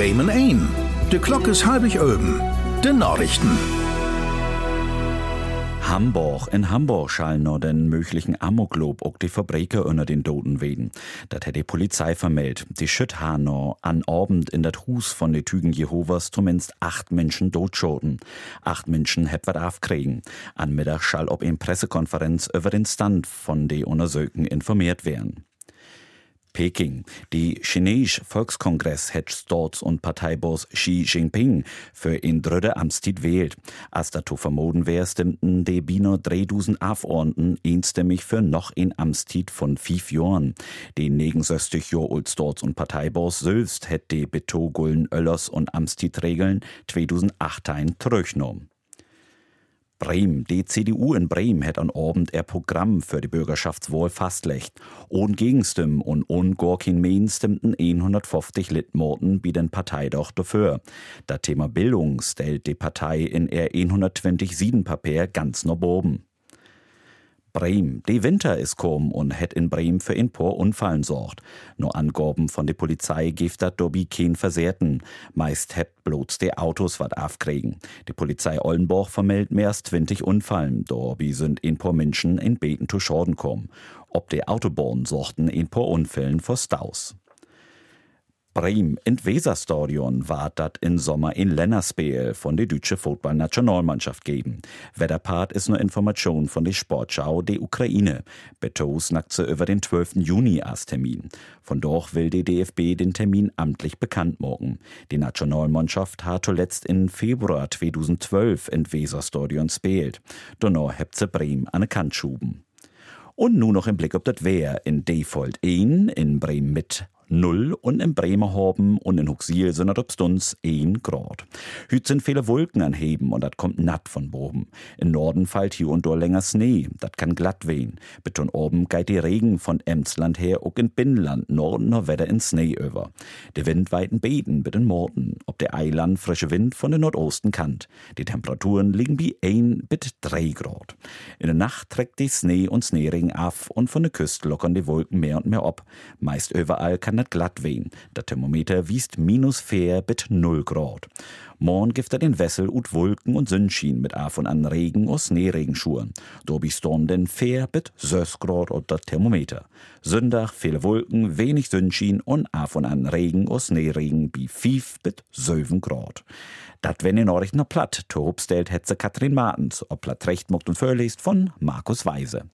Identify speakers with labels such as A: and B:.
A: Bremen ein. De Glock is halbig öben. De Nachrichten.
B: Hamburg. In Hamburg schallen noch den möglichen Amoklob auch die Verbrecher unter den Toten wegen. Das hat die Polizei vermeldet. Die Schütt noch an Abend in dat Hus von den Tügen Jehovas zumindest acht Menschen totschoten. Acht Menschen hätt wat aufkriegen. An Mittag schall ob in Pressekonferenz über den Stand von de Untersöken informiert werden. Peking. Die chinesische Volkskongress hat Staats- und Parteiboss Xi Jinping für in dritte Amtszeit wählt. Als dazu vermoden wäre, stimmten die Bino 3000 Abgeordneten einstimmig für noch in Amtszeit von fünf Jahren. Die 69 Jahre alt Staats- und Parteiboss selbst hätte die Betogullen Öllers und Amtszeit-Regeln 2008 zurückgenommen. Bremen. Die CDU in Bremen hat an Abend ihr Programm für die Bürgerschaftswahl fastlegt. Ohne Gegenstimmen und ohne gar kein Mehr stimmten 150 Litmorten bei den Partei doch dafür. Das Thema Bildung stellt die Partei in ihr 127 Papier ganz nach oben. Bremen. Die Winter ist kom und het in Bremen für ein paar Unfallen sorgt. Nur Angaben von der Polizei gibt dat dobi kein Versehrten. Meist het bloß die Autos wat aufkriegen. Die Polizei Oldenburg vermeldet mehr als 20 Unfallen. Dobi sind ein paar Menschen in Beten zu Schaden kommen. Ob die Autobahnen sorgten ein paar Unfällen vor Staus. Bremen in Weserstadion war dat in Sommer in Lännerspeel von der deutsche Fußballnationalmannschaft geben. Wetterpart ist nur Information von der Sportschau der Ukraine. Betos nackt sie über den 12. Juni als Termin. Von dort will die DFB den Termin amtlich bekannt machen. Die Nationalmannschaft hat zuletzt in Februar 2012 in Weserstadion spielt. Donner hebt sie Bremen an Kant schuben. Und nun noch im Blick auf das Wehr in Default 1 in Bremen mit 0 und in Bremerhaven und in Huxil sind das Stunds 1 Grad. Hüt sind viele Wolken anheben und das kommt natt von boben. In Norden fällt hier und dort länger Schnee, das kann glatt wehen. Beton oben geht die Regen von Emsland her auch in Binnenland, Norden noch Wetter in Schnee über. Der Wind weiten Beten mit den Morten, ob der Eiland frische Wind von den Nordosten kant. Die Temperaturen liegen wie 1 bis 3 Grad. In der Nacht trägt die Schnee und Schneeregen auf und von der Küste lockern die Wolken mehr und mehr ab. Meist überall kann net glatt wehen. Der Thermometer wiest minus 4 bis 0 Grad. Morgen gibt er den Wessel ut Wolken und Sonnenschein mit af und an Regen und Schneeregenschuhen. Do bis dann den 4 bis 6 Grad und der Thermometer. Sonntag viele Wolken, wenig Sonnenschein und af und an Regen und Schneeregen bi 5 bis 7 Grad. Dat wenn Nachrichten noch platt. Torb stellt Hetze Katrin Martens. Ob platt recht mocht und vorliest von Markus Weise.